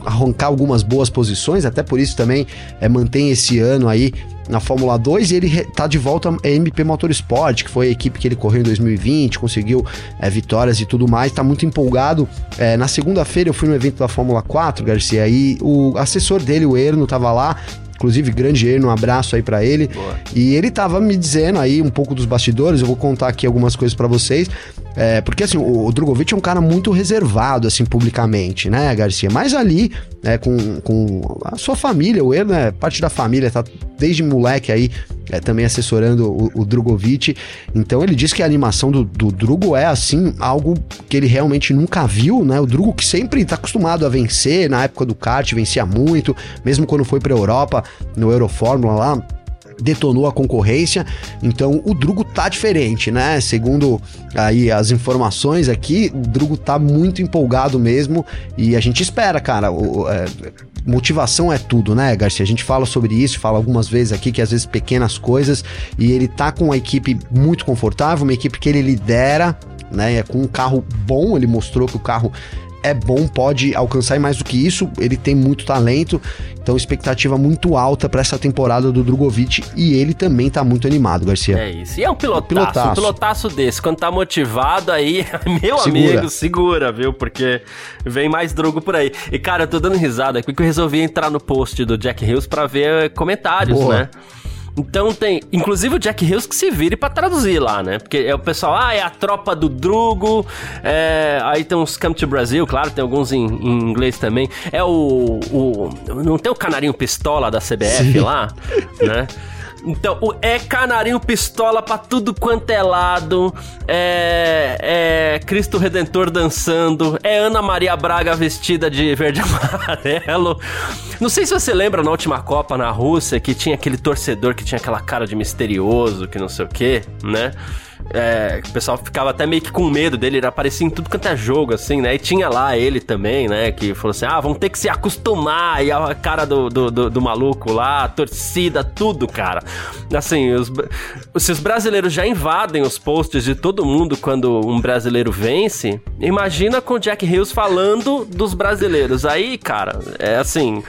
arrancar algumas boas posições, até por isso também é, mantém esse ano aí na Fórmula 2 e ele tá de volta a MP Motorsport, que foi a equipe que ele correu em 2020, conseguiu é, vitórias e tudo mais, tá muito empolgado. É, na segunda-feira eu fui no evento da Fórmula 4, Garcia, e o assessor dele, o Erno, tava lá, Inclusive, grande Erno, um abraço aí para ele. Boa. E ele tava me dizendo aí um pouco dos bastidores, eu vou contar aqui algumas coisas para vocês. É, porque assim, o, o Drogovic é um cara muito reservado, assim, publicamente, né, Garcia? Mas ali, né, com, com a sua família, o Erno é parte da família, tá desde moleque aí é, também assessorando o, o Drogovic. Então ele diz que a animação do, do é assim, algo que ele realmente nunca viu, né? O Drugo que sempre tá acostumado a vencer, na época do kart vencia muito, mesmo quando foi pra Europa, no Eurofórmula lá, detonou a concorrência. Então o Drugo tá diferente, né? Segundo aí as informações aqui, o Drugo tá muito empolgado mesmo e a gente espera, cara. O, é, motivação é tudo, né, Garcia? A gente fala sobre isso, fala algumas vezes aqui que às vezes pequenas coisas e ele tá com uma equipe muito confortável, uma equipe que ele lidera, né? É com um carro bom, ele mostrou que o carro é bom, pode alcançar mais do que isso, ele tem muito talento, então expectativa muito alta para essa temporada do Drogovic e ele também tá muito animado, Garcia. É isso. E é um pilotaço, pilotaço. um pilotaço desse, quando tá motivado aí, meu segura. amigo, segura, viu? Porque vem mais Drogo por aí. E cara, eu tô dando risada aqui porque eu resolvi entrar no post do Jack Hills para ver comentários, Boa. né? Então tem, inclusive o Jack Hills que se vire para traduzir lá, né? Porque é o pessoal, ah, é a tropa do Drugo, é, aí tem uns Come to Brasil, claro, tem alguns em, em inglês também. É o, o, não tem o canarinho pistola da CBF Sim. lá, né? Então, é canarinho pistola pra tudo quanto é lado. É, é Cristo Redentor dançando. É Ana Maria Braga vestida de verde e amarelo. Não sei se você lembra na última Copa na Rússia que tinha aquele torcedor que tinha aquela cara de misterioso, que não sei o que, né? É, o pessoal ficava até meio que com medo dele, ele aparecia em tudo quanto é jogo, assim, né? E tinha lá ele também, né? Que falou assim: ah, vamos ter que se acostumar. E a cara do, do, do, do maluco lá, a torcida, tudo, cara. Assim, os, se os brasileiros já invadem os posts de todo mundo quando um brasileiro vence, imagina com o Jack Hills falando dos brasileiros. Aí, cara, é assim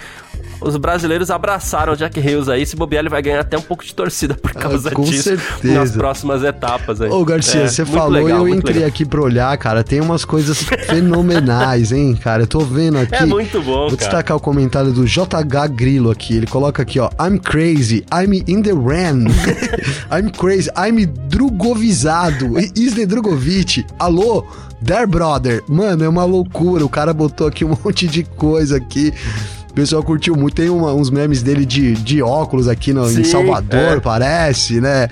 os brasileiros abraçaram o Jack Hills aí. Se bobear, ele vai ganhar até um pouco de torcida por ah, causa ah, com disso certeza. nas próximas etapas aí. Ô, Garcia, é, você falou e eu entrei legal. aqui pra olhar, cara. Tem umas coisas fenomenais, hein, cara. Eu tô vendo aqui. É muito bom, Vou cara. destacar o comentário do JH Grilo aqui. Ele coloca aqui, ó. I'm crazy. I'm in the ran. I'm crazy. I'm drugovizado. Is the Drogovic. Alô? There Brother. Mano, é uma loucura. O cara botou aqui um monte de coisa aqui pessoal curtiu muito. Tem uma, uns memes dele de, de óculos aqui no, Sim, em Salvador, é. parece, né?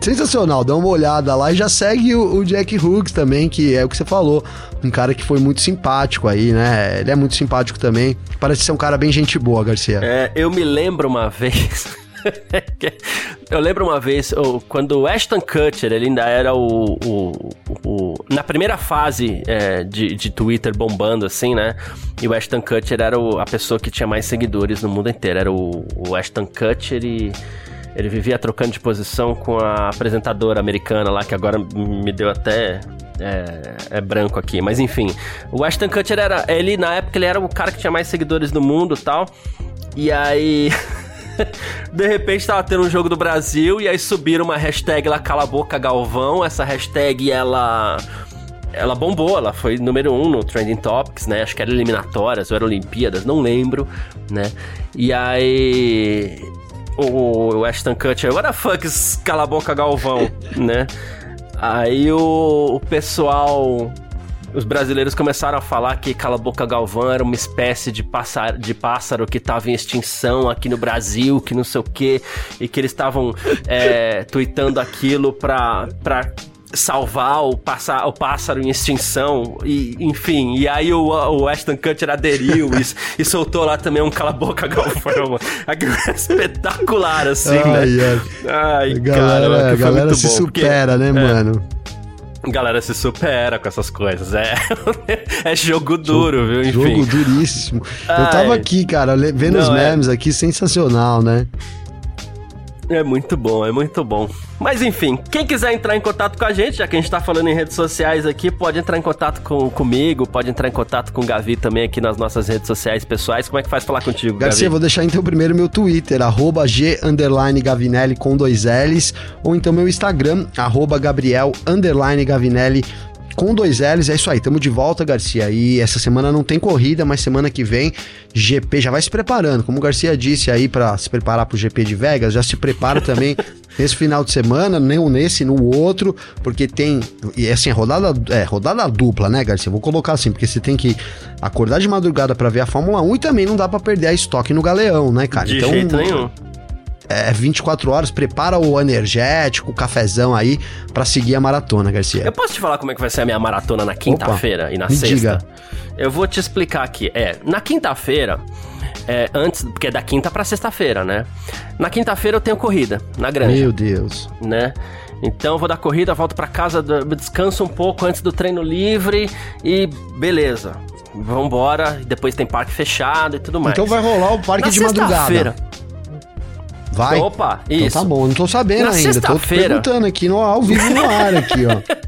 Sensacional, dá uma olhada lá e já segue o, o, Jack Hughes também, que é o que você falou. Um cara que foi muito simpático aí, né? Ele é muito simpático também. Parece ser um cara bem gente boa, Garcia. É, eu me lembro uma vez. eu lembro uma vez, quando o Ashton Kutcher, ele ainda era o. o, o na primeira fase é, de, de Twitter bombando, assim, né? E o Ashton Kutcher era o, a pessoa que tinha mais seguidores no mundo inteiro. Era o, o Ashton Kutcher e. Ele vivia trocando de posição com a apresentadora americana lá, que agora me deu até é, é, branco aqui, mas enfim. O Ashton Kutcher era. Ele, na época, ele era o cara que tinha mais seguidores no mundo tal. E aí. de repente tava tendo um jogo do Brasil e aí subiram uma hashtag lá, Cala Boca Galvão. Essa hashtag, ela ela bombou, ela foi número um no Trending Topics, né? Acho que era eliminatórias ou era Olimpíadas, não lembro, né? E aí. O Ashton Kutcher, what the fuck, cala a boca Galvão, né? Aí o, o pessoal os brasileiros começaram a falar que Cala Boca Galvão era uma espécie de pássaro, de pássaro que estava em extinção aqui no Brasil, que não sei o quê, e que eles estavam é, tweetando aquilo pra, pra salvar o, passa, o pássaro em extinção, e, enfim. E aí o, o Ashton Kutcher aderiu e, e soltou lá também um cala-boca galvão. Aquilo é espetacular, assim, ai, né? Ai, ai galera, cara, a galera se supera, porque, né, é, mano? Galera se supera com essas coisas. É, é jogo duro, viu? Enfim. Jogo duríssimo. Ai, Eu tava aqui, cara, vendo não, os é memes é... aqui, sensacional, né? É muito bom, é muito bom. Mas enfim, quem quiser entrar em contato com a gente, já que a gente tá falando em redes sociais aqui, pode entrar em contato com, comigo, pode entrar em contato com o Gavi também aqui nas nossas redes sociais pessoais. Como é que faz falar contigo, Garcia, Gavi? vou deixar então primeiro meu Twitter, arroba G Gavinelli com dois L's, ou então meu Instagram, arroba Gabriel Gavinelli com dois L's. É isso aí, tamo de volta, Garcia. E essa semana não tem corrida, mas semana que vem, GP já vai se preparando. Como o Garcia disse aí para se preparar pro GP de Vegas, já se prepara também nesse final de semana, nem nesse, no outro, porque tem. E assim, rodada, é, rodada dupla, né, Garcia? Vou colocar assim, porque você tem que acordar de madrugada para ver a Fórmula 1 e também não dá para perder a estoque no galeão, né, cara? De então, jeito nenhum é 24 horas, prepara o energético, o cafezão aí para seguir a maratona, Garcia. Eu posso te falar como é que vai ser a minha maratona na quinta-feira e na sexta? Diga. Eu vou te explicar aqui. É, na quinta-feira, é, antes, porque é da quinta para sexta-feira, né? Na quinta-feira eu tenho corrida na granja. Meu Deus. Né? Então eu vou dar corrida, volto para casa, descanso um pouco antes do treino livre e beleza. Vambora, depois tem parque fechado e tudo mais. Então vai rolar o parque na de madrugada. Vai? Opa, isso. Então tá bom, não tô sabendo Na ainda. Tô perguntando aqui no, ao vivo no ar aqui, ó.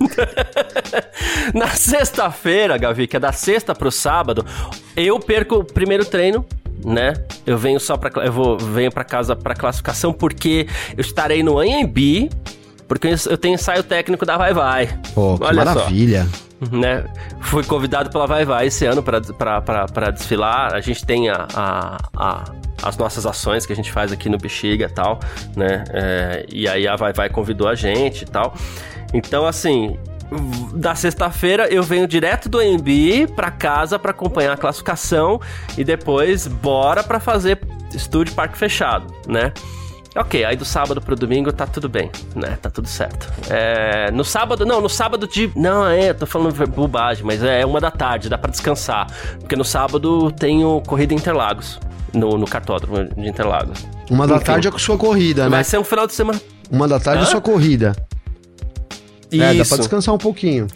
Na sexta-feira, Gavi, que é da sexta pro sábado, eu perco o primeiro treino, né? Eu venho só para eu vou venho para casa para classificação porque eu estarei no AMB, porque eu tenho ensaio técnico da Vai Vai. Pô, que Olha maravilha. Só né? Fui convidado pela Vai Vai esse ano para desfilar. A gente tem a, a, a, as nossas ações que a gente faz aqui no Bexiga e tal, né? É, e aí a Vai Vai convidou a gente e tal. Então, assim, da sexta-feira eu venho direto do AMB para casa para acompanhar a classificação e depois bora para fazer estúdio parque fechado, né? Ok, aí do sábado pro domingo tá tudo bem, né? Tá tudo certo. É, no sábado, não, no sábado de. Não, é, tô falando bobagem, mas é uma da tarde, dá para descansar. Porque no sábado tenho corrida Interlagos, no, no cartódromo de Interlagos. Uma da Enfim, tarde é com sua corrida, né? Vai ser um final de semana. Uma da tarde Hã? é sua corrida. Isso. É, dá pra descansar um pouquinho.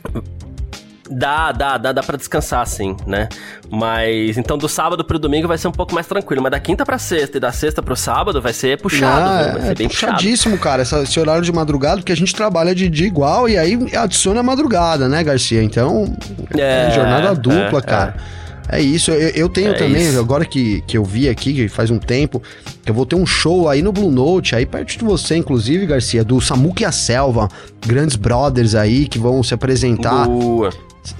Dá, dá, dá, dá pra descansar, sim, né? Mas então do sábado pro domingo vai ser um pouco mais tranquilo. Mas da quinta pra sexta e da sexta pro sábado vai ser puxado. Ah, vai ser é bem puxadíssimo, puxado. cara, esse, esse, horário de madrugada, porque a gente trabalha de dia igual e aí adiciona a madrugada, né, Garcia? Então, é, é jornada dupla, é, cara. É. é isso, eu, eu tenho é também, isso. agora que, que eu vi aqui, que faz um tempo, eu vou ter um show aí no Blue Note, aí perto de você, inclusive, Garcia, do Samuque e a Selva, grandes brothers aí que vão se apresentar. Boa.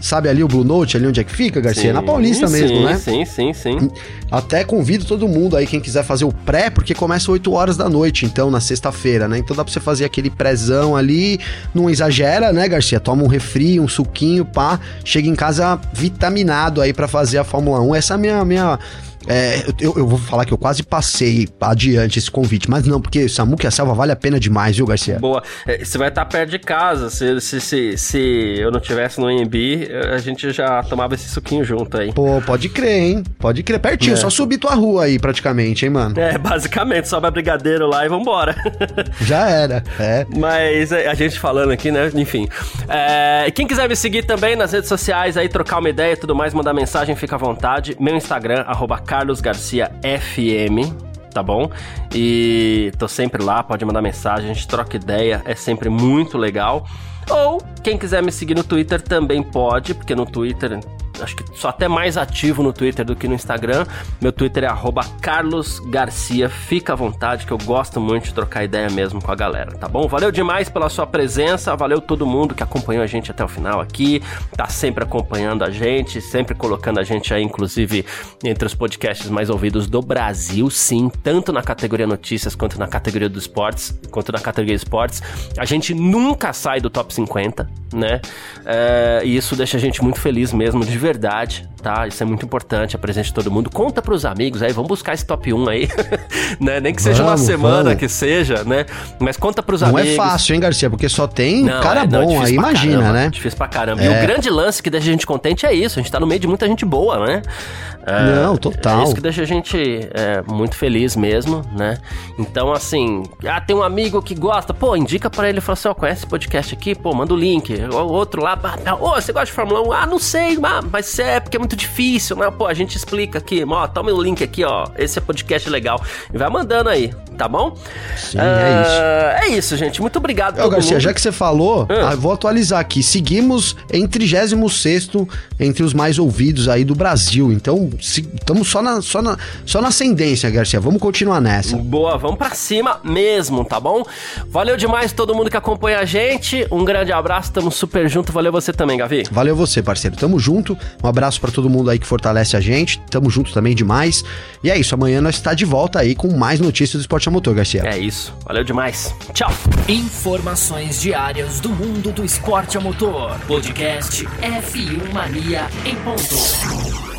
Sabe ali o Blue Note, ali onde é que fica, Garcia? Sim, Na Paulista sim, mesmo, né? Sim, sim, sim. Até convido todo mundo aí, quem quiser fazer o pré, porque começa 8 horas da noite, então, na sexta-feira, né? Então dá pra você fazer aquele prézão ali, não exagera, né, Garcia? Toma um refri, um suquinho, pá, chega em casa vitaminado aí para fazer a Fórmula 1. Essa é a minha, minha é, eu, eu, vou falar que eu quase passei adiante esse convite, mas não, porque Samuque a Selva vale a pena demais, viu, Garcia? Boa. É, você vai estar perto de casa. Se, se, se, se eu não tivesse no EMB, a gente já tomava esse suquinho junto aí. Pô, pode crer, hein? Pode crer. Pertinho, é. só subir tua rua aí, praticamente, hein, mano? É, basicamente, sobe a brigadeiro lá e vambora. Já era, é. Mas é, a gente falando aqui, né? Enfim. É, quem quiser me seguir também nas redes sociais aí, trocar uma ideia e tudo mais, mandar mensagem, fica à vontade. Meu Instagram, arroba Carlos Garcia FM, tá bom? E tô sempre lá, pode mandar mensagem, a gente troca ideia, é sempre muito legal. Ou quem quiser me seguir no Twitter também pode, porque no Twitter acho que sou até mais ativo no Twitter do que no Instagram. Meu Twitter é @carlosgarcia. Fica à vontade que eu gosto muito de trocar ideia mesmo com a galera, tá bom? Valeu demais pela sua presença, valeu todo mundo que acompanhou a gente até o final aqui, tá sempre acompanhando a gente, sempre colocando a gente aí inclusive entre os podcasts mais ouvidos do Brasil, sim, tanto na categoria notícias quanto na categoria dos esportes, quanto na categoria esportes. A gente nunca sai do top 50, né? É, e isso deixa a gente muito feliz mesmo, de verdade, tá? Isso é muito importante, a presença de todo mundo. Conta pros amigos aí, vamos buscar esse top 1 aí, né? Nem que seja vamos, uma semana vamos. que seja, né? Mas conta pros não é amigos. Não é fácil, hein, Garcia? Porque só tem não, cara é, não, bom aí, imagina, caramba, né? Difícil pra caramba. É. E o grande lance que deixa a gente contente é isso, a gente tá no meio de muita gente boa, né? É, não, total. É isso que deixa a gente é, muito feliz mesmo, né? Então, assim, ah, tem um amigo que gosta, pô, indica para ele, fala assim, ó, oh, conhece esse podcast aqui? Pô, manda o link. O outro lá, ô, oh, você gosta de Fórmula 1? Ah, não sei, mas é porque é muito difícil, né? Pô, a gente explica aqui, ó, toma o link aqui, ó, esse é podcast legal. E vai mandando aí, tá bom? Sim, uh, é isso. É isso, gente. Muito obrigado, Ô, Garcia, mundo. já que você falou, hum. vou atualizar aqui. Seguimos em 36 entre os mais ouvidos aí do Brasil. Então, estamos só na, só, na, só na ascendência, Garcia. Vamos continuar nessa. Boa, vamos pra cima mesmo, tá bom? Valeu demais todo mundo que acompanha a gente. Um grande abraço, tamo super junto. Valeu você também, Gavi. Valeu você, parceiro. Tamo junto. Um abraço para todo mundo aí que fortalece a gente. Tamo junto também demais. E é isso, amanhã nós está de volta aí com mais notícias do esporte a motor, Garcia. É isso. Valeu demais. Tchau. Informações diárias do mundo do esporte a motor. Podcast F1 Mania em ponto.